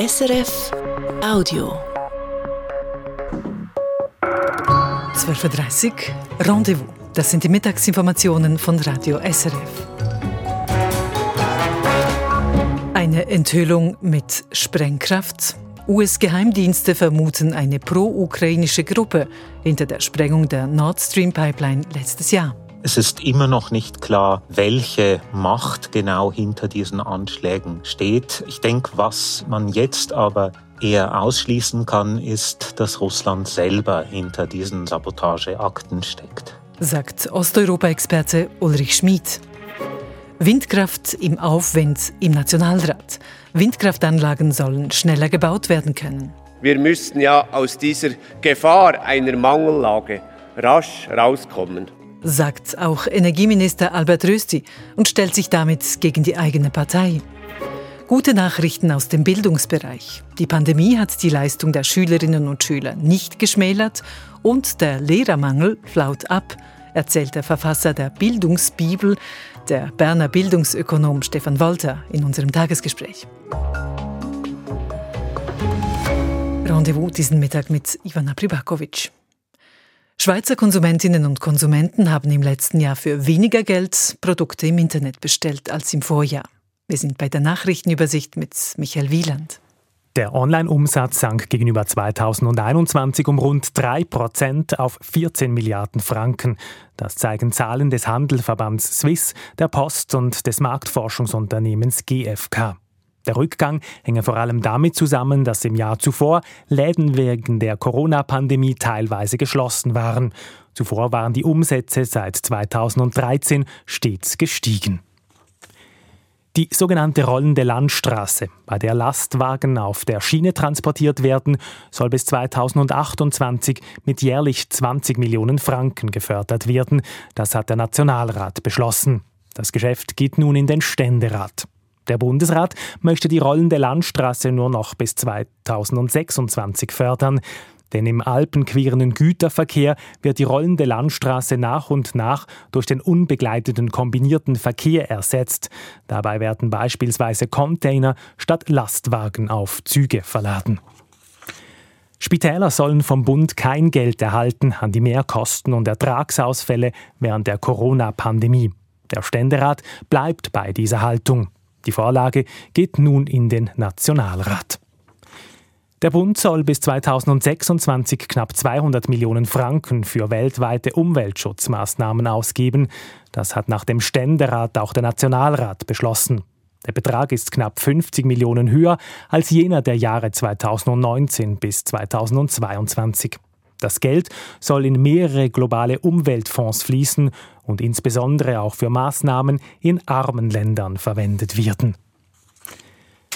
SRF Audio. 12.30 Uhr, Rendezvous. Das sind die Mittagsinformationen von Radio SRF. Eine Enthüllung mit Sprengkraft. US-Geheimdienste vermuten eine pro-ukrainische Gruppe hinter der Sprengung der Nord Stream Pipeline letztes Jahr. Es ist immer noch nicht klar, welche Macht genau hinter diesen Anschlägen steht. Ich denke, was man jetzt aber eher ausschließen kann, ist, dass Russland selber hinter diesen Sabotageakten steckt. Sagt Osteuropa-Experte Ulrich Schmid. Windkraft im Aufwind im Nationalrat. Windkraftanlagen sollen schneller gebaut werden können. Wir müssten ja aus dieser Gefahr einer Mangellage rasch rauskommen sagt auch Energieminister Albert Rösti und stellt sich damit gegen die eigene Partei. Gute Nachrichten aus dem Bildungsbereich. Die Pandemie hat die Leistung der Schülerinnen und Schüler nicht geschmälert und der Lehrermangel flaut ab, erzählt der Verfasser der Bildungsbibel, der Berner Bildungsökonom Stefan Walter, in unserem Tagesgespräch. Rendezvous diesen Mittag mit Ivana Pribakovic. Schweizer Konsumentinnen und Konsumenten haben im letzten Jahr für weniger Geld Produkte im Internet bestellt als im Vorjahr. Wir sind bei der Nachrichtenübersicht mit Michael Wieland. Der Online-Umsatz sank gegenüber 2021 um rund 3 Prozent auf 14 Milliarden Franken. Das zeigen Zahlen des Handelverbands Swiss, der Post und des Marktforschungsunternehmens GfK. Der Rückgang hänge vor allem damit zusammen, dass im Jahr zuvor Läden wegen der Corona-Pandemie teilweise geschlossen waren. Zuvor waren die Umsätze seit 2013 stets gestiegen. Die sogenannte rollende Landstraße, bei der Lastwagen auf der Schiene transportiert werden, soll bis 2028 mit jährlich 20 Millionen Franken gefördert werden. Das hat der Nationalrat beschlossen. Das Geschäft geht nun in den Ständerat. Der Bundesrat möchte die rollende Landstraße nur noch bis 2026 fördern. Denn im alpenquerenden Güterverkehr wird die rollende Landstraße nach und nach durch den unbegleiteten kombinierten Verkehr ersetzt. Dabei werden beispielsweise Container statt Lastwagen auf Züge verladen. Spitäler sollen vom Bund kein Geld erhalten an die Mehrkosten und Ertragsausfälle während der Corona-Pandemie. Der Ständerat bleibt bei dieser Haltung. Die Vorlage geht nun in den Nationalrat. Der Bund soll bis 2026 knapp 200 Millionen Franken für weltweite Umweltschutzmaßnahmen ausgeben. Das hat nach dem Ständerat auch der Nationalrat beschlossen. Der Betrag ist knapp 50 Millionen höher als jener der Jahre 2019 bis 2022. Das Geld soll in mehrere globale Umweltfonds fließen und insbesondere auch für Maßnahmen in armen Ländern verwendet werden.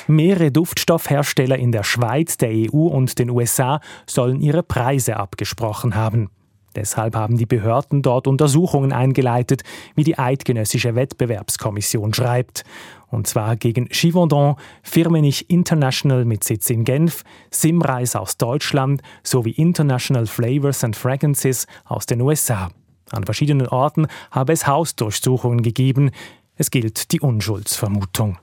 Mehrere Duftstoffhersteller in der Schweiz, der EU und den USA sollen ihre Preise abgesprochen haben. Deshalb haben die Behörden dort Untersuchungen eingeleitet, wie die Eidgenössische Wettbewerbskommission schreibt. Und zwar gegen Givaudan, Firmenich International mit Sitz in Genf, Simreis aus Deutschland sowie International Flavors and Fragrances aus den USA. An verschiedenen Orten habe es Hausdurchsuchungen gegeben. Es gilt die Unschuldsvermutung.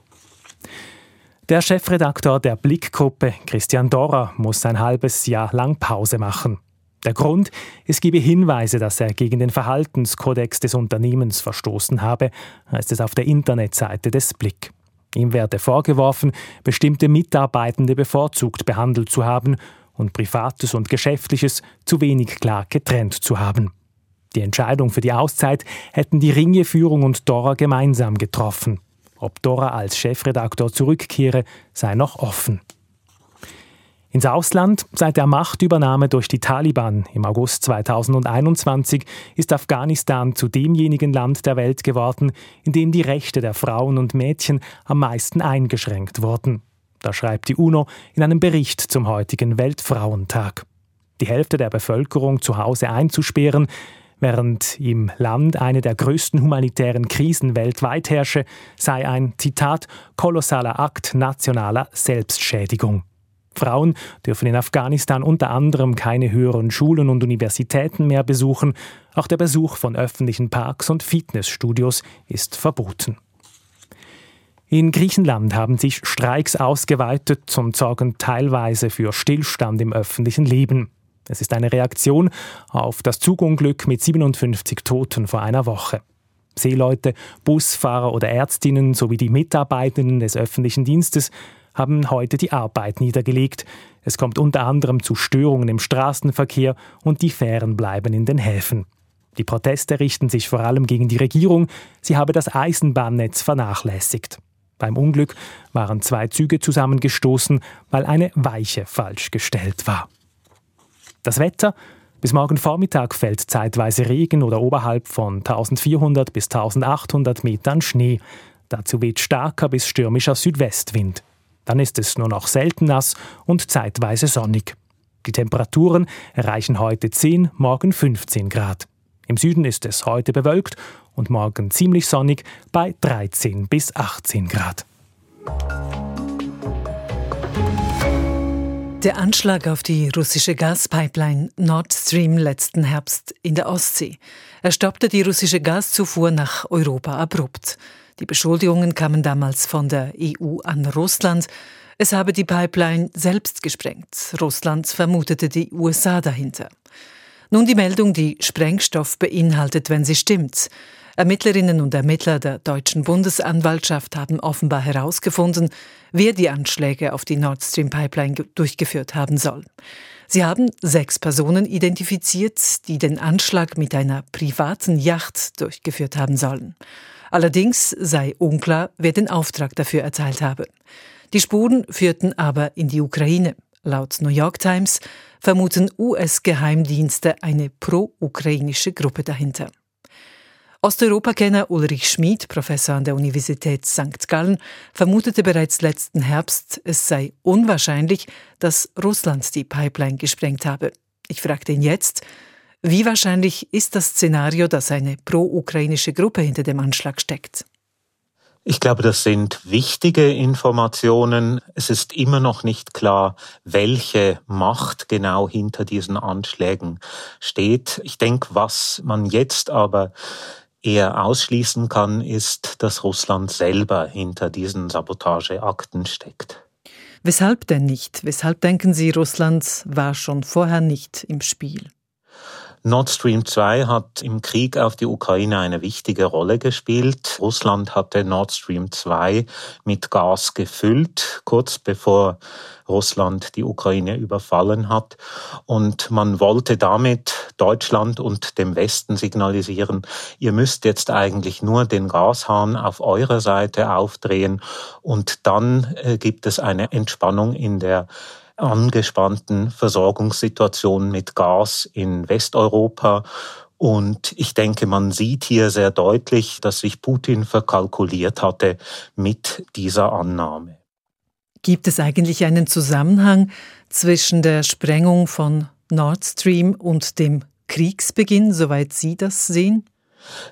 Der Chefredakteur der Blickgruppe, Christian Dorrer, muss ein halbes Jahr lang Pause machen. Der Grund, es gebe Hinweise, dass er gegen den Verhaltenskodex des Unternehmens verstoßen habe, heißt es auf der Internetseite des Blick. Ihm werde vorgeworfen, bestimmte Mitarbeitende bevorzugt behandelt zu haben und Privates und Geschäftliches zu wenig klar getrennt zu haben. Die Entscheidung für die Auszeit hätten die Ringeführung und Dora gemeinsam getroffen. Ob Dora als Chefredakteur zurückkehre, sei noch offen. Ins Ausland, seit der Machtübernahme durch die Taliban im August 2021, ist Afghanistan zu demjenigen Land der Welt geworden, in dem die Rechte der Frauen und Mädchen am meisten eingeschränkt wurden. Da schreibt die UNO in einem Bericht zum heutigen Weltfrauentag. Die Hälfte der Bevölkerung zu Hause einzusperren, während im Land eine der größten humanitären Krisen weltweit herrsche, sei ein, Zitat, kolossaler Akt nationaler Selbstschädigung. Frauen dürfen in Afghanistan unter anderem keine höheren Schulen und Universitäten mehr besuchen. Auch der Besuch von öffentlichen Parks und Fitnessstudios ist verboten. In Griechenland haben sich Streiks ausgeweitet und sorgen teilweise für Stillstand im öffentlichen Leben. Es ist eine Reaktion auf das Zugunglück mit 57 Toten vor einer Woche. Seeleute, Busfahrer oder Ärztinnen sowie die Mitarbeitenden des öffentlichen Dienstes haben heute die Arbeit niedergelegt. Es kommt unter anderem zu Störungen im Straßenverkehr und die Fähren bleiben in den Häfen. Die Proteste richten sich vor allem gegen die Regierung. Sie habe das Eisenbahnnetz vernachlässigt. Beim Unglück waren zwei Züge zusammengestoßen, weil eine Weiche falsch gestellt war. Das Wetter bis morgen Vormittag fällt zeitweise Regen oder oberhalb von 1400 bis 1800 Metern Schnee. Dazu weht starker bis stürmischer Südwestwind. Dann ist es nur noch selten nass und zeitweise sonnig. Die Temperaturen erreichen heute 10, morgen 15 Grad. Im Süden ist es heute bewölkt und morgen ziemlich sonnig bei 13 bis 18 Grad. Der Anschlag auf die russische Gaspipeline Nord Stream letzten Herbst in der Ostsee. Er stoppte die russische Gaszufuhr nach Europa abrupt. Die Beschuldigungen kamen damals von der EU an Russland. Es habe die Pipeline selbst gesprengt. Russland vermutete die USA dahinter. Nun die Meldung, die Sprengstoff beinhaltet, wenn sie stimmt. Ermittlerinnen und Ermittler der deutschen Bundesanwaltschaft haben offenbar herausgefunden, wer die Anschläge auf die Nord Stream Pipeline durchgeführt haben soll. Sie haben sechs Personen identifiziert, die den Anschlag mit einer privaten Yacht durchgeführt haben sollen. Allerdings sei unklar, wer den Auftrag dafür erteilt habe. Die Spuren führten aber in die Ukraine. Laut New York Times vermuten US-Geheimdienste eine pro-ukrainische Gruppe dahinter. Osteuropakenner Ulrich Schmid, Professor an der Universität St. Gallen, vermutete bereits letzten Herbst, es sei unwahrscheinlich, dass Russland die Pipeline gesprengt habe. Ich fragte ihn jetzt, wie wahrscheinlich ist das Szenario, dass eine pro-ukrainische Gruppe hinter dem Anschlag steckt? Ich glaube, das sind wichtige Informationen. Es ist immer noch nicht klar, welche Macht genau hinter diesen Anschlägen steht. Ich denke, was man jetzt aber eher ausschließen kann, ist, dass Russland selber hinter diesen Sabotageakten steckt. Weshalb denn nicht? Weshalb denken Sie, Russland war schon vorher nicht im Spiel? Nord Stream 2 hat im Krieg auf die Ukraine eine wichtige Rolle gespielt. Russland hatte Nord Stream 2 mit Gas gefüllt, kurz bevor Russland die Ukraine überfallen hat. Und man wollte damit Deutschland und dem Westen signalisieren, ihr müsst jetzt eigentlich nur den Gashahn auf eurer Seite aufdrehen und dann äh, gibt es eine Entspannung in der angespannten Versorgungssituation mit Gas in Westeuropa. Und ich denke, man sieht hier sehr deutlich, dass sich Putin verkalkuliert hatte mit dieser Annahme. Gibt es eigentlich einen Zusammenhang zwischen der Sprengung von Nord Stream und dem Kriegsbeginn, soweit Sie das sehen?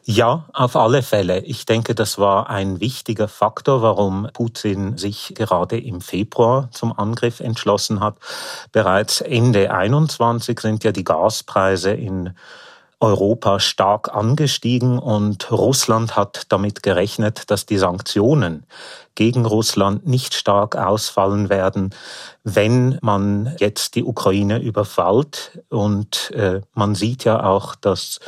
Ja, auf alle Fälle. Ich denke, das war ein wichtiger Faktor, warum Putin sich gerade im Februar zum Angriff entschlossen hat. Bereits Ende 21 sind ja die Gaspreise in Europa stark angestiegen und Russland hat damit gerechnet, dass die Sanktionen gegen Russland nicht stark ausfallen werden, wenn man jetzt die Ukraine überfällt. Und äh, man sieht ja auch, dass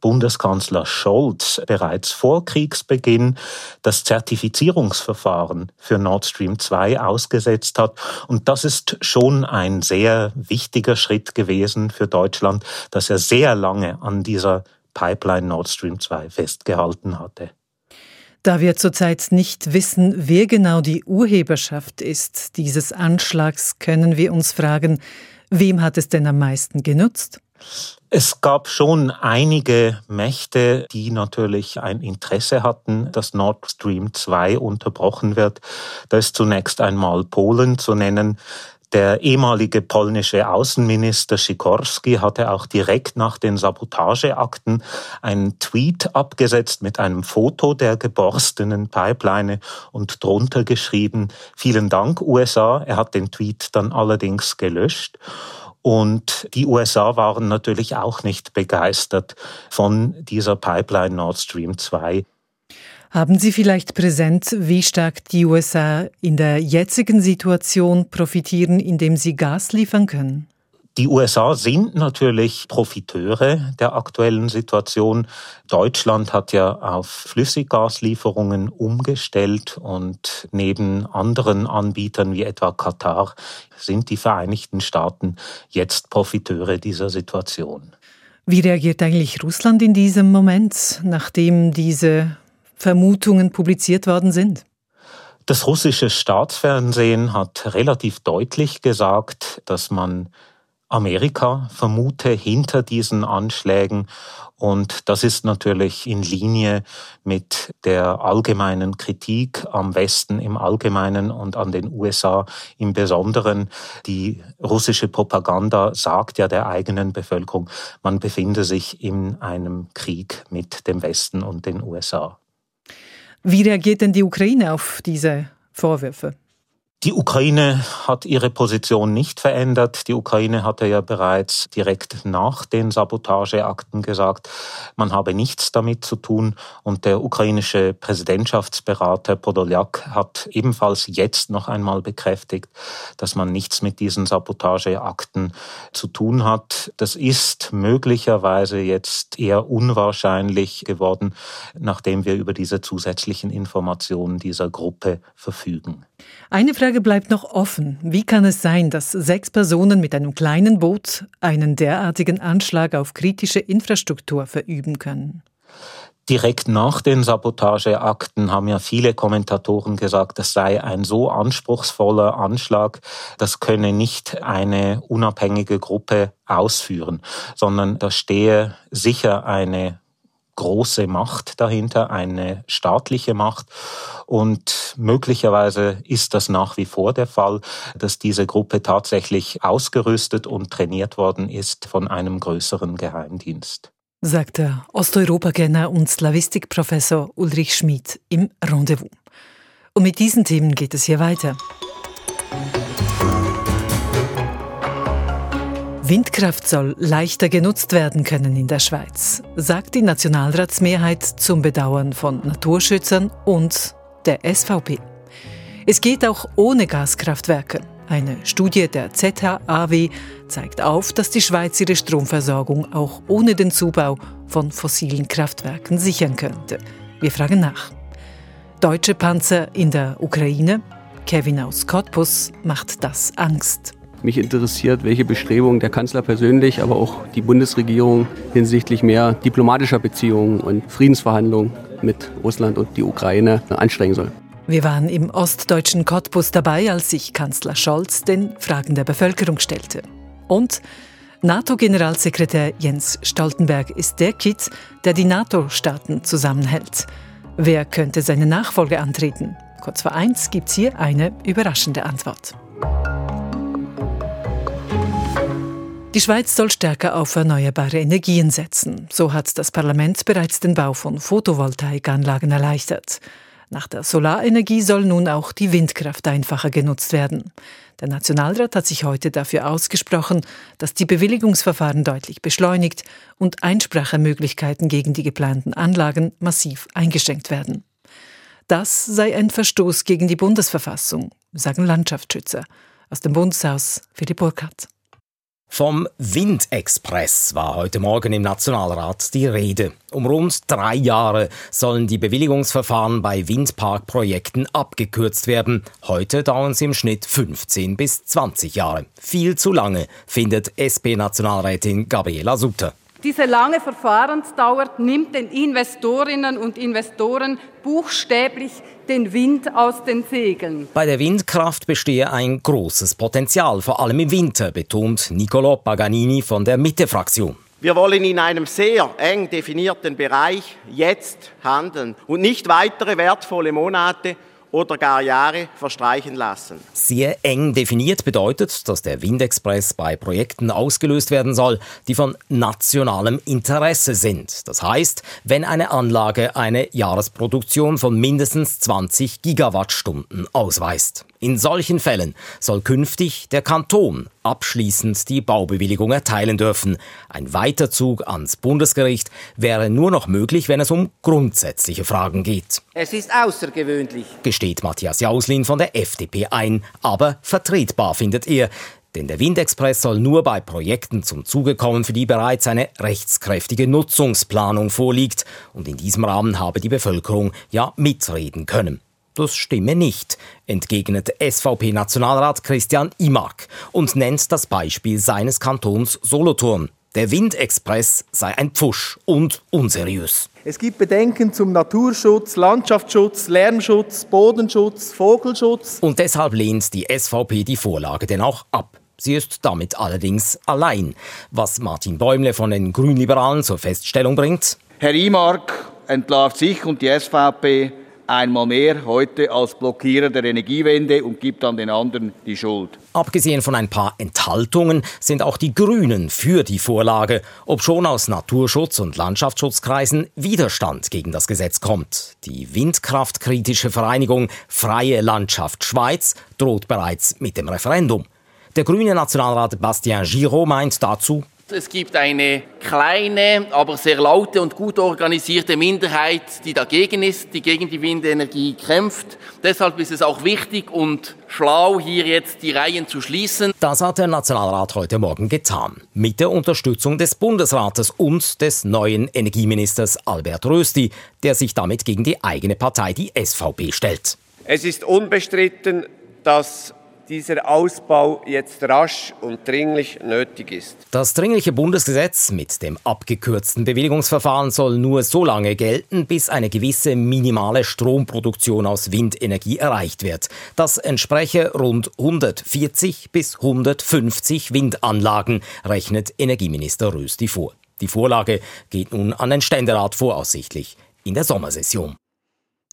Bundeskanzler Scholz bereits vor Kriegsbeginn das Zertifizierungsverfahren für Nord Stream 2 ausgesetzt hat. Und das ist schon ein sehr wichtiger Schritt gewesen für Deutschland, dass er sehr lange an dieser Pipeline Nord Stream 2 festgehalten hatte. Da wir zurzeit nicht wissen, wer genau die Urheberschaft ist dieses Anschlags, können wir uns fragen, wem hat es denn am meisten genutzt? Es gab schon einige Mächte, die natürlich ein Interesse hatten, dass Nord Stream 2 unterbrochen wird. Da ist zunächst einmal Polen zu nennen. Der ehemalige polnische Außenminister Sikorski hatte auch direkt nach den Sabotageakten einen Tweet abgesetzt mit einem Foto der geborstenen Pipeline und drunter geschrieben, vielen Dank USA. Er hat den Tweet dann allerdings gelöscht. Und die USA waren natürlich auch nicht begeistert von dieser Pipeline Nord Stream 2. Haben Sie vielleicht präsent, wie stark die USA in der jetzigen Situation profitieren, indem sie Gas liefern können? Die USA sind natürlich Profiteure der aktuellen Situation. Deutschland hat ja auf Flüssiggaslieferungen umgestellt und neben anderen Anbietern wie etwa Katar sind die Vereinigten Staaten jetzt Profiteure dieser Situation. Wie reagiert eigentlich Russland in diesem Moment, nachdem diese Vermutungen publiziert worden sind? Das russische Staatsfernsehen hat relativ deutlich gesagt, dass man Amerika vermute hinter diesen Anschlägen. Und das ist natürlich in Linie mit der allgemeinen Kritik am Westen im Allgemeinen und an den USA im Besonderen. Die russische Propaganda sagt ja der eigenen Bevölkerung, man befinde sich in einem Krieg mit dem Westen und den USA. Wie reagiert denn die Ukraine auf diese Vorwürfe? Die Ukraine hat ihre Position nicht verändert. Die Ukraine hatte ja bereits direkt nach den Sabotageakten gesagt, man habe nichts damit zu tun. Und der ukrainische Präsidentschaftsberater Podolyak hat ebenfalls jetzt noch einmal bekräftigt, dass man nichts mit diesen Sabotageakten zu tun hat. Das ist möglicherweise jetzt eher unwahrscheinlich geworden, nachdem wir über diese zusätzlichen Informationen dieser Gruppe verfügen. Eine Frage bleibt noch offen. Wie kann es sein, dass sechs Personen mit einem kleinen Boot einen derartigen Anschlag auf kritische Infrastruktur verüben können? Direkt nach den Sabotageakten haben ja viele Kommentatoren gesagt, das sei ein so anspruchsvoller Anschlag, das könne nicht eine unabhängige Gruppe ausführen, sondern da stehe sicher eine große Macht dahinter, eine staatliche Macht. Und möglicherweise ist das nach wie vor der Fall, dass diese Gruppe tatsächlich ausgerüstet und trainiert worden ist von einem größeren Geheimdienst. Sagt der Osteuropa-Kenner und Slavistikprofessor Ulrich Schmid im Rendezvous. Und mit diesen Themen geht es hier weiter. Windkraft soll leichter genutzt werden können in der Schweiz, sagt die Nationalratsmehrheit zum Bedauern von Naturschützern und der SVP. Es geht auch ohne Gaskraftwerke. Eine Studie der ZHAW zeigt auf, dass die Schweiz ihre Stromversorgung auch ohne den Zubau von fossilen Kraftwerken sichern könnte. Wir fragen nach. Deutsche Panzer in der Ukraine? Kevin aus Cottbus macht das Angst. Mich interessiert, welche Bestrebungen der Kanzler persönlich, aber auch die Bundesregierung hinsichtlich mehr diplomatischer Beziehungen und Friedensverhandlungen mit Russland und die Ukraine anstrengen soll. Wir waren im ostdeutschen Cottbus dabei, als sich Kanzler Scholz den Fragen der Bevölkerung stellte. Und NATO-Generalsekretär Jens Stoltenberg ist der Kitt, der die NATO-Staaten zusammenhält. Wer könnte seine Nachfolge antreten? Kurz vor eins gibt es hier eine überraschende Antwort. Die Schweiz soll stärker auf erneuerbare Energien setzen. So hat das Parlament bereits den Bau von Photovoltaikanlagen erleichtert. Nach der Solarenergie soll nun auch die Windkraft einfacher genutzt werden. Der Nationalrat hat sich heute dafür ausgesprochen, dass die Bewilligungsverfahren deutlich beschleunigt und Einsprachemöglichkeiten gegen die geplanten Anlagen massiv eingeschränkt werden. Das sei ein Verstoß gegen die Bundesverfassung, sagen Landschaftsschützer. Aus dem Bundeshaus Philipp Burkhardt. Vom Windexpress war heute Morgen im Nationalrat die Rede. Um rund drei Jahre sollen die Bewilligungsverfahren bei Windparkprojekten abgekürzt werden. Heute dauern sie im Schnitt 15 bis 20 Jahre. Viel zu lange, findet SP-Nationalrätin Gabriela Sutter. Diese lange Verfahrensdauer nimmt den Investorinnen und Investoren buchstäblich den Wind aus den Segeln. Bei der Windkraft bestehe ein großes Potenzial, vor allem im Winter, betont Niccolò Paganini von der Mitte-Fraktion. Wir wollen in einem sehr eng definierten Bereich jetzt handeln und nicht weitere wertvolle Monate oder gar Jahre verstreichen lassen. Sehr eng definiert bedeutet, dass der Windexpress bei Projekten ausgelöst werden soll, die von nationalem Interesse sind. Das heißt, wenn eine Anlage eine Jahresproduktion von mindestens 20 Gigawattstunden ausweist. In solchen Fällen soll künftig der Kanton abschließend die Baubewilligung erteilen dürfen. Ein Weiterzug ans Bundesgericht wäre nur noch möglich, wenn es um grundsätzliche Fragen geht. Es ist außergewöhnlich, gesteht Matthias Jauslin von der FDP ein, aber vertretbar findet er. Denn der Windexpress soll nur bei Projekten zum Zuge kommen, für die bereits eine rechtskräftige Nutzungsplanung vorliegt. Und in diesem Rahmen habe die Bevölkerung ja mitreden können. Das stimme nicht, entgegnet SVP-Nationalrat Christian Imak und nennt das Beispiel seines Kantons Solothurn. Der Windexpress sei ein Pfusch und unseriös. Es gibt Bedenken zum Naturschutz, Landschaftsschutz, Lärmschutz, Bodenschutz, Vogelschutz. Und deshalb lehnt die SVP die Vorlage denn auch ab. Sie ist damit allerdings allein, was Martin Bäumle von den Grünliberalen zur Feststellung bringt. Herr Imark entlarvt sich und die SVP einmal mehr heute als Blockierer der Energiewende und gibt dann den anderen die Schuld. Abgesehen von ein paar Enthaltungen sind auch die Grünen für die Vorlage, obschon aus Naturschutz- und Landschaftsschutzkreisen Widerstand gegen das Gesetz kommt. Die windkraftkritische Vereinigung Freie Landschaft Schweiz droht bereits mit dem Referendum. Der grüne Nationalrat Bastien Giraud meint dazu, es gibt eine kleine, aber sehr laute und gut organisierte Minderheit, die dagegen ist, die gegen die Windenergie kämpft. Deshalb ist es auch wichtig und schlau, hier jetzt die Reihen zu schließen. Das hat der Nationalrat heute Morgen getan. Mit der Unterstützung des Bundesrates und des neuen Energieministers Albert Rösti, der sich damit gegen die eigene Partei, die SVP, stellt. Es ist unbestritten, dass dieser Ausbau jetzt rasch und dringlich nötig ist. Das dringliche Bundesgesetz mit dem abgekürzten Bewilligungsverfahren soll nur so lange gelten, bis eine gewisse minimale Stromproduktion aus Windenergie erreicht wird. Das entspreche rund 140 bis 150 Windanlagen, rechnet Energieminister Rösti vor. Die Vorlage geht nun an den Ständerat voraussichtlich in der Sommersession.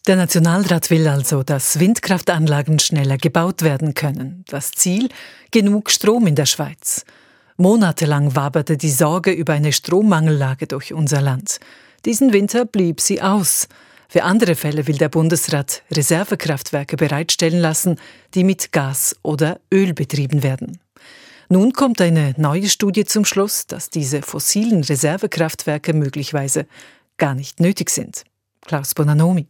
Der Nationalrat will also, dass Windkraftanlagen schneller gebaut werden können. Das Ziel? Genug Strom in der Schweiz. Monatelang waberte die Sorge über eine Strommangellage durch unser Land. Diesen Winter blieb sie aus. Für andere Fälle will der Bundesrat Reservekraftwerke bereitstellen lassen, die mit Gas oder Öl betrieben werden. Nun kommt eine neue Studie zum Schluss, dass diese fossilen Reservekraftwerke möglicherweise gar nicht nötig sind. Klaus Bonanomi.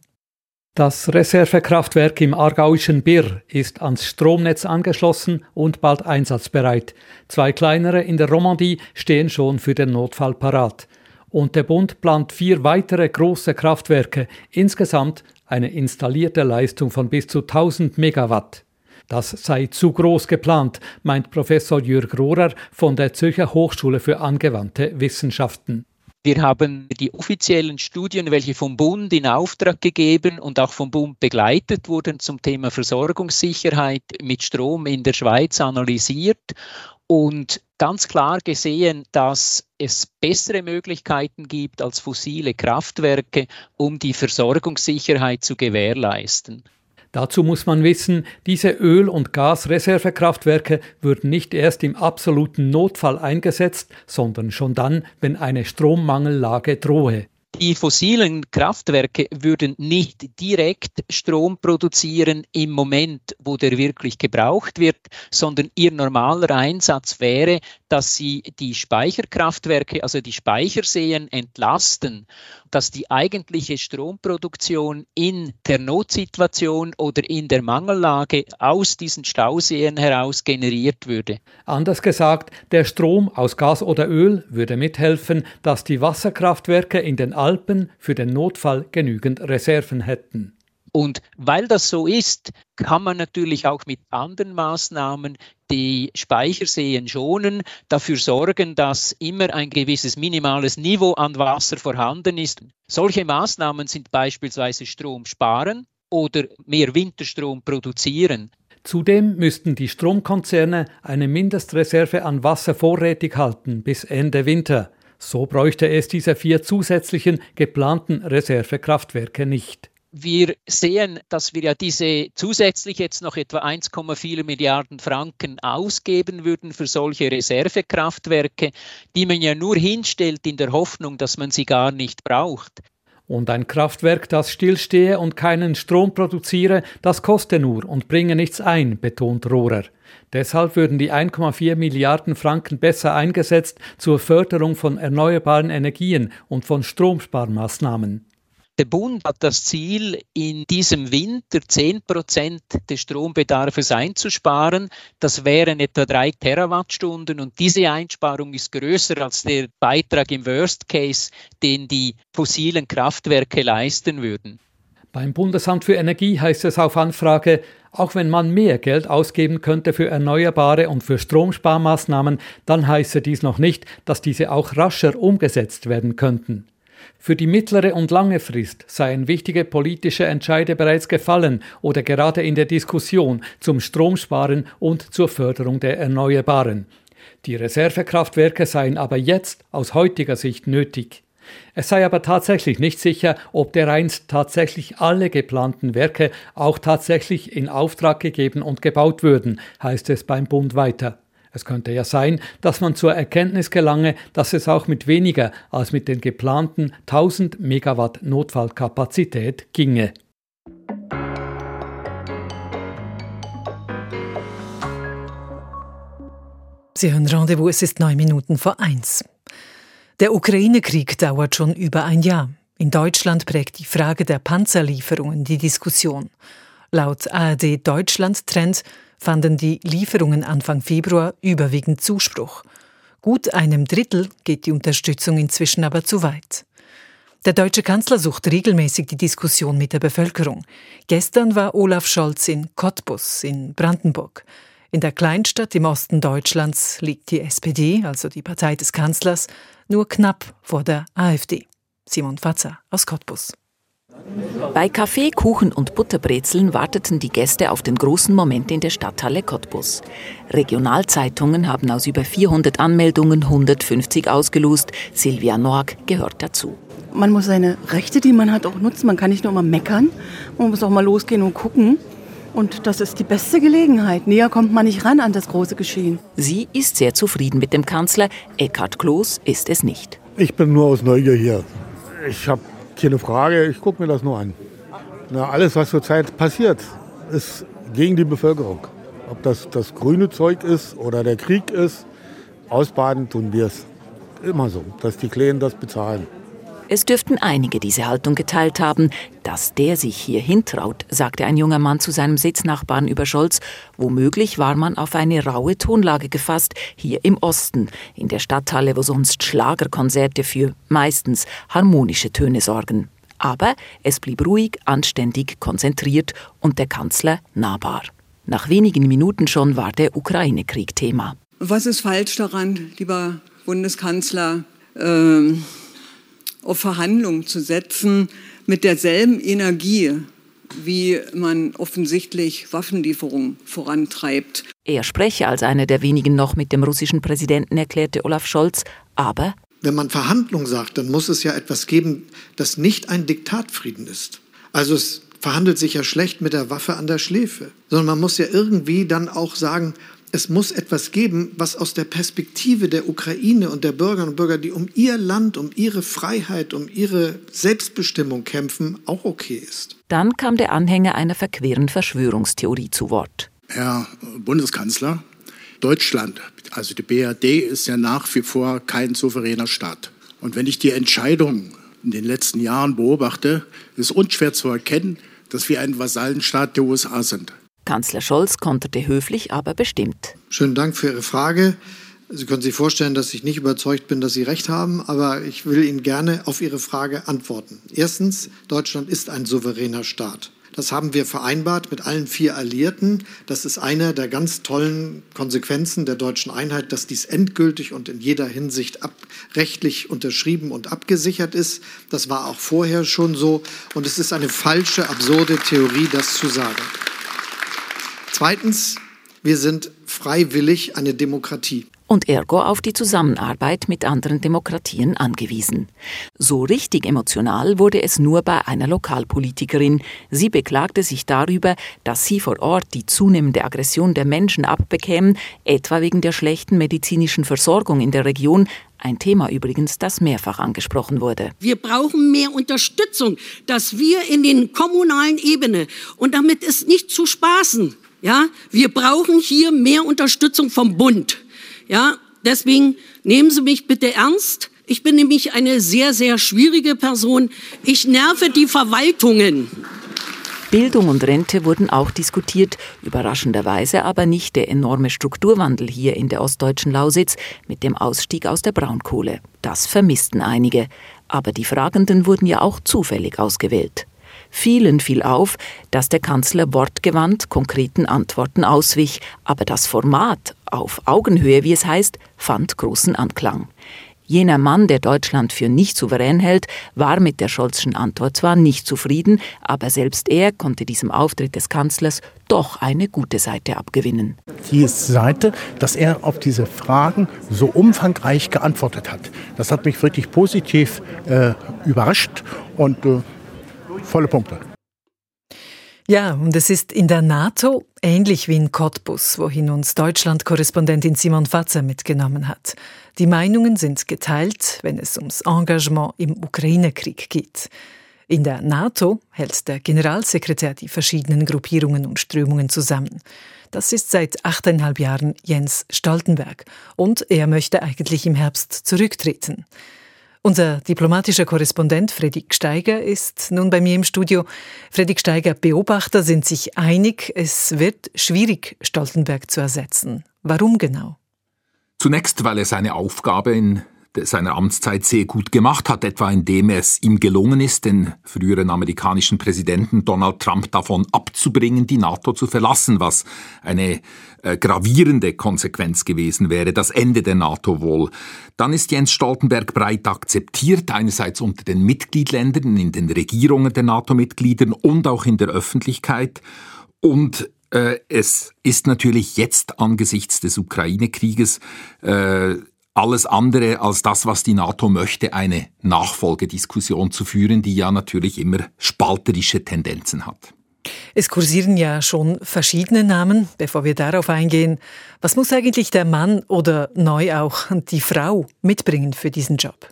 Das Reservekraftwerk im aargauischen Birr ist ans Stromnetz angeschlossen und bald einsatzbereit. Zwei kleinere in der Romandie stehen schon für den Notfall parat. Und der Bund plant vier weitere große Kraftwerke, insgesamt eine installierte Leistung von bis zu 1000 Megawatt. Das sei zu groß geplant, meint Professor Jürg Rohrer von der Zürcher Hochschule für angewandte Wissenschaften. Wir haben die offiziellen Studien, welche vom Bund in Auftrag gegeben und auch vom Bund begleitet wurden zum Thema Versorgungssicherheit mit Strom in der Schweiz analysiert und ganz klar gesehen, dass es bessere Möglichkeiten gibt als fossile Kraftwerke, um die Versorgungssicherheit zu gewährleisten. Dazu muss man wissen, diese Öl- und Gasreservekraftwerke würden nicht erst im absoluten Notfall eingesetzt, sondern schon dann, wenn eine Strommangellage drohe. Die fossilen Kraftwerke würden nicht direkt Strom produzieren im Moment, wo der wirklich gebraucht wird, sondern ihr normaler Einsatz wäre, dass sie die Speicherkraftwerke, also die Speicherseen entlasten, dass die eigentliche Stromproduktion in der Notsituation oder in der Mangellage aus diesen Stauseen heraus generiert würde. Anders gesagt, der Strom aus Gas oder Öl würde mithelfen, dass die Wasserkraftwerke in den Alpen für den Notfall genügend Reserven hätten. Und weil das so ist, kann man natürlich auch mit anderen Maßnahmen die Speicherseen schonen, dafür sorgen, dass immer ein gewisses minimales Niveau an Wasser vorhanden ist. Solche Maßnahmen sind beispielsweise Strom sparen oder mehr Winterstrom produzieren. Zudem müssten die Stromkonzerne eine Mindestreserve an Wasser vorrätig halten bis Ende Winter. So bräuchte es diese vier zusätzlichen geplanten Reservekraftwerke nicht wir sehen, dass wir ja diese zusätzlich jetzt noch etwa 1,4 Milliarden Franken ausgeben würden für solche Reservekraftwerke, die man ja nur hinstellt in der Hoffnung, dass man sie gar nicht braucht. Und ein Kraftwerk, das stillstehe und keinen Strom produziere, das koste nur und bringe nichts ein, betont Rohrer. Deshalb würden die 1,4 Milliarden Franken besser eingesetzt zur Förderung von erneuerbaren Energien und von Stromsparmaßnahmen. Der Bund hat das Ziel, in diesem Winter 10 Prozent des Strombedarfs einzusparen. Das wären etwa drei Terawattstunden und diese Einsparung ist größer als der Beitrag im Worst Case, den die fossilen Kraftwerke leisten würden. Beim Bundesamt für Energie heißt es auf Anfrage, auch wenn man mehr Geld ausgeben könnte für Erneuerbare und für Stromsparmaßnahmen, dann heiße dies noch nicht, dass diese auch rascher umgesetzt werden könnten. Für die mittlere und lange Frist seien wichtige politische Entscheide bereits gefallen oder gerade in der Diskussion zum Stromsparen und zur Förderung der Erneuerbaren. Die Reservekraftwerke seien aber jetzt aus heutiger Sicht nötig. Es sei aber tatsächlich nicht sicher, ob dereinst tatsächlich alle geplanten Werke auch tatsächlich in Auftrag gegeben und gebaut würden, heißt es beim Bund weiter. Es könnte ja sein, dass man zur Erkenntnis gelange, dass es auch mit weniger als mit den geplanten 1000 Megawatt Notfallkapazität ginge. Sie hören Rendezvous, es ist neun Minuten vor eins. Der Ukraine-Krieg dauert schon über ein Jahr. In Deutschland prägt die Frage der Panzerlieferungen die Diskussion. Laut ARD Deutschland Trend fanden die Lieferungen Anfang Februar überwiegend Zuspruch. Gut einem Drittel geht die Unterstützung inzwischen aber zu weit. Der deutsche Kanzler sucht regelmäßig die Diskussion mit der Bevölkerung. Gestern war Olaf Scholz in Cottbus in Brandenburg. In der Kleinstadt im Osten Deutschlands liegt die SPD, also die Partei des Kanzlers, nur knapp vor der AfD. Simon Fatzer aus Cottbus. Bei Kaffee, Kuchen und Butterbrezeln warteten die Gäste auf den großen Moment in der Stadthalle Cottbus. Regionalzeitungen haben aus über 400 Anmeldungen 150 ausgelost. Silvia Norg gehört dazu. Man muss seine Rechte, die man hat, auch nutzen. Man kann nicht nur immer meckern. Man muss auch mal losgehen und gucken. Und das ist die beste Gelegenheit. Näher kommt man nicht ran an das große Geschehen. Sie ist sehr zufrieden mit dem Kanzler. Eckhard Kloß ist es nicht. Ich bin nur aus Neugier hier. Ich habe keine Frage, ich gucke mir das nur an. Na, alles, was zurzeit passiert, ist gegen die Bevölkerung. Ob das das grüne Zeug ist oder der Krieg ist, ausbaden tun wir es. Immer so, dass die Kleinen das bezahlen. Es dürften einige diese Haltung geteilt haben. Dass der sich hier hintraut, sagte ein junger Mann zu seinem Sitznachbarn über Scholz. Womöglich war man auf eine raue Tonlage gefasst, hier im Osten, in der Stadthalle, wo sonst Schlagerkonzerte für meistens harmonische Töne sorgen. Aber es blieb ruhig, anständig, konzentriert und der Kanzler nahbar. Nach wenigen Minuten schon war der Ukraine-Krieg Thema. Was ist falsch daran, lieber Bundeskanzler? Ähm auf Verhandlungen zu setzen mit derselben Energie, wie man offensichtlich Waffenlieferungen vorantreibt. Er spreche als einer der wenigen noch mit dem russischen Präsidenten, erklärte Olaf Scholz, aber wenn man Verhandlungen sagt, dann muss es ja etwas geben, das nicht ein Diktatfrieden ist. Also es verhandelt sich ja schlecht mit der Waffe an der Schläfe, sondern man muss ja irgendwie dann auch sagen, es muss etwas geben, was aus der Perspektive der Ukraine und der Bürgerinnen und Bürger, die um ihr Land, um ihre Freiheit, um ihre Selbstbestimmung kämpfen, auch okay ist. Dann kam der Anhänger einer verqueren Verschwörungstheorie zu Wort. Herr Bundeskanzler, Deutschland, also die BRD, ist ja nach wie vor kein souveräner Staat. Und wenn ich die Entscheidung in den letzten Jahren beobachte, ist unschwer zu erkennen, dass wir ein Vasallenstaat der USA sind. Kanzler Scholz konterte höflich, aber bestimmt. Schönen Dank für Ihre Frage. Sie können sich vorstellen, dass ich nicht überzeugt bin, dass Sie recht haben, aber ich will Ihnen gerne auf Ihre Frage antworten. Erstens, Deutschland ist ein souveräner Staat. Das haben wir vereinbart mit allen vier Alliierten. Das ist eine der ganz tollen Konsequenzen der deutschen Einheit, dass dies endgültig und in jeder Hinsicht rechtlich unterschrieben und abgesichert ist. Das war auch vorher schon so. Und es ist eine falsche, absurde Theorie, das zu sagen. Zweitens, wir sind freiwillig eine Demokratie. und ergo auf die Zusammenarbeit mit anderen Demokratien angewiesen. So richtig emotional wurde es nur bei einer Lokalpolitikerin. Sie beklagte sich darüber, dass sie vor Ort die zunehmende Aggression der Menschen abbekämen, etwa wegen der schlechten medizinischen Versorgung in der Region, ein Thema übrigens, das mehrfach angesprochen wurde. Wir brauchen mehr Unterstützung, dass wir in den kommunalen Ebene, und damit ist nicht zu spaßen, ja, wir brauchen hier mehr Unterstützung vom Bund. Ja, deswegen nehmen Sie mich bitte ernst. Ich bin nämlich eine sehr, sehr schwierige Person. Ich nerve die Verwaltungen. Bildung und Rente wurden auch diskutiert, überraschenderweise aber nicht der enorme Strukturwandel hier in der ostdeutschen Lausitz mit dem Ausstieg aus der Braunkohle. Das vermissten einige. Aber die Fragenden wurden ja auch zufällig ausgewählt. Vielen fiel auf, dass der Kanzler wortgewandt konkreten Antworten auswich, aber das Format auf Augenhöhe, wie es heißt, fand großen Anklang. Jener Mann, der Deutschland für nicht souverän hält, war mit der Scholzschen Antwort zwar nicht zufrieden, aber selbst er konnte diesem Auftritt des Kanzlers doch eine gute Seite abgewinnen. Die Seite, dass er auf diese Fragen so umfangreich geantwortet hat. Das hat mich wirklich positiv äh, überrascht und äh, volle Punkte. Ja, und es ist in der NATO ähnlich wie in Cottbus, wohin uns Deutschland-Korrespondentin Simon Fatzer mitgenommen hat. Die Meinungen sind geteilt, wenn es ums Engagement im Ukraine-Krieg geht. In der NATO hält der Generalsekretär die verschiedenen Gruppierungen und Strömungen zusammen. Das ist seit achteinhalb Jahren Jens Stoltenberg und er möchte eigentlich im Herbst zurücktreten. Unser diplomatischer Korrespondent Fredrik Steiger ist nun bei mir im Studio. Fredrik Steiger, Beobachter sind sich einig, es wird schwierig, Stoltenberg zu ersetzen. Warum genau? Zunächst, weil er seine Aufgabe in seiner Amtszeit sehr gut gemacht hat, etwa indem es ihm gelungen ist, den früheren amerikanischen Präsidenten Donald Trump davon abzubringen, die NATO zu verlassen, was eine äh, gravierende Konsequenz gewesen wäre, das Ende der NATO wohl. Dann ist Jens Stoltenberg breit akzeptiert, einerseits unter den Mitgliedländern, in den Regierungen der NATO-Mitgliedern und auch in der Öffentlichkeit. Und äh, es ist natürlich jetzt angesichts des Ukraine-Krieges äh, alles andere als das, was die NATO möchte, eine Nachfolgediskussion zu führen, die ja natürlich immer spalterische Tendenzen hat. Es kursieren ja schon verschiedene Namen. Bevor wir darauf eingehen, was muss eigentlich der Mann oder neu auch die Frau mitbringen für diesen Job?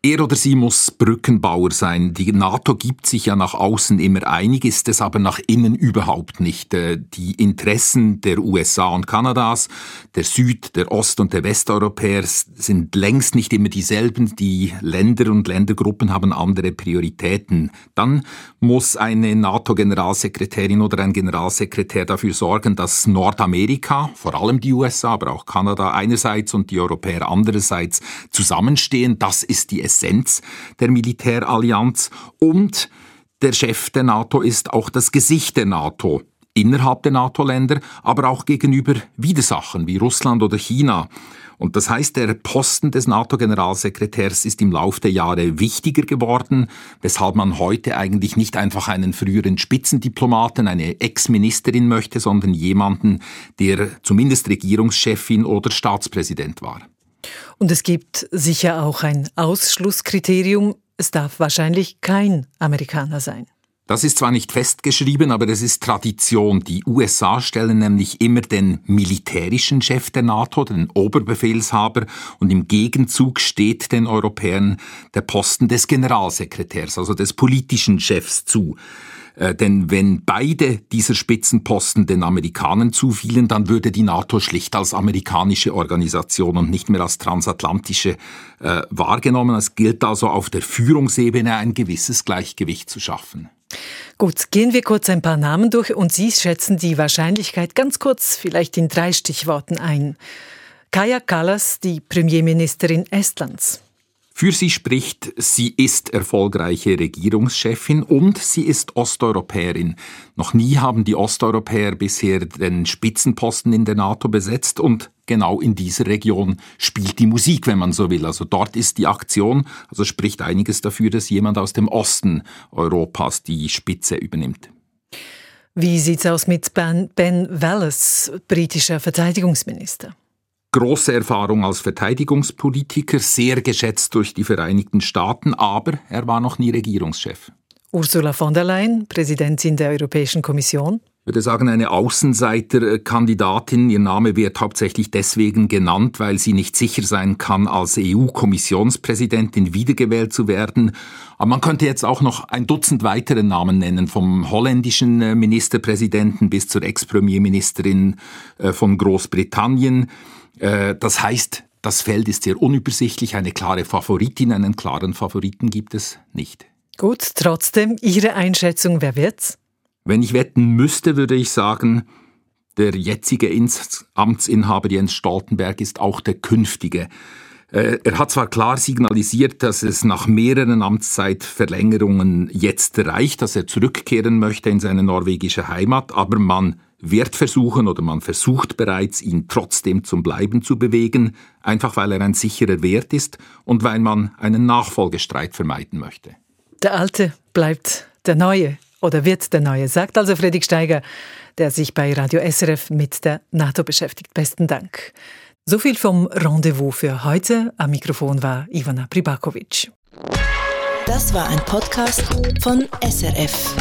Er oder sie muss Brückenbauer sein. Die NATO gibt sich ja nach außen immer einig, ist es aber nach innen überhaupt nicht. Äh, die Interessen der USA und Kanadas, der Süd-, der Ost- und der Westeuropäer sind längst nicht immer dieselben. Die Länder und Ländergruppen haben andere Prioritäten. Dann muss eine NATO-Generalsekretärin oder ein Generalsekretär dafür sorgen, dass Nordamerika, vor allem die USA, aber auch Kanada einerseits und die Europäer andererseits zusammenstehen. Das ist die der Militärallianz und der Chef der NATO ist auch das Gesicht der NATO innerhalb der NATO-Länder, aber auch gegenüber Widersachern wie Russland oder China. Und das heißt, der Posten des NATO-Generalsekretärs ist im Laufe der Jahre wichtiger geworden, weshalb man heute eigentlich nicht einfach einen früheren Spitzendiplomaten, eine Ex-Ministerin möchte, sondern jemanden, der zumindest Regierungschefin oder Staatspräsident war. Und es gibt sicher auch ein Ausschlusskriterium. Es darf wahrscheinlich kein Amerikaner sein. Das ist zwar nicht festgeschrieben, aber es ist Tradition. Die USA stellen nämlich immer den militärischen Chef der NATO, den Oberbefehlshaber, und im Gegenzug steht den Europäern der Posten des Generalsekretärs, also des politischen Chefs zu. Äh, denn wenn beide dieser Spitzenposten den Amerikanern zufielen, dann würde die NATO schlicht als amerikanische Organisation und nicht mehr als transatlantische äh, wahrgenommen. Es gilt also auf der Führungsebene ein gewisses Gleichgewicht zu schaffen. Gut, gehen wir kurz ein paar Namen durch und Sie schätzen die Wahrscheinlichkeit ganz kurz, vielleicht in drei Stichworten ein. Kaja Kallas, die Premierministerin Estlands. Für sie spricht, sie ist erfolgreiche Regierungschefin und sie ist Osteuropäerin. Noch nie haben die Osteuropäer bisher den Spitzenposten in der NATO besetzt und genau in dieser Region spielt die Musik, wenn man so will. Also dort ist die Aktion, also spricht einiges dafür, dass jemand aus dem Osten Europas die Spitze übernimmt. Wie sieht's aus mit Ben, ben Wallace, britischer Verteidigungsminister? Große Erfahrung als Verteidigungspolitiker, sehr geschätzt durch die Vereinigten Staaten, aber er war noch nie Regierungschef. Ursula von der Leyen, Präsidentin der Europäischen Kommission. Ich würde sagen, eine Außenseiterkandidatin. Ihr Name wird hauptsächlich deswegen genannt, weil sie nicht sicher sein kann, als EU-Kommissionspräsidentin wiedergewählt zu werden. Aber man könnte jetzt auch noch ein Dutzend weitere Namen nennen, vom holländischen äh, Ministerpräsidenten bis zur Ex-Premierministerin äh, von Großbritannien. Äh, das heißt, das Feld ist sehr unübersichtlich. Eine klare Favoritin, einen klaren Favoriten gibt es nicht. Gut, trotzdem Ihre Einschätzung, wer wird's? Wenn ich wetten müsste, würde ich sagen, der jetzige Amtsinhaber Jens Stoltenberg ist auch der künftige. Äh, er hat zwar klar signalisiert, dass es nach mehreren Amtszeitverlängerungen jetzt reicht, dass er zurückkehren möchte in seine norwegische Heimat, aber man wird versuchen oder man versucht bereits, ihn trotzdem zum Bleiben zu bewegen, einfach weil er ein sicherer Wert ist und weil man einen Nachfolgestreit vermeiden möchte. Der Alte bleibt der Neue oder wird der Neue, sagt also Friedrich Steiger, der sich bei Radio SRF mit der NATO beschäftigt. Besten Dank. So viel vom Rendezvous für heute. Am Mikrofon war Ivana Pribakovic. Das war ein Podcast von SRF.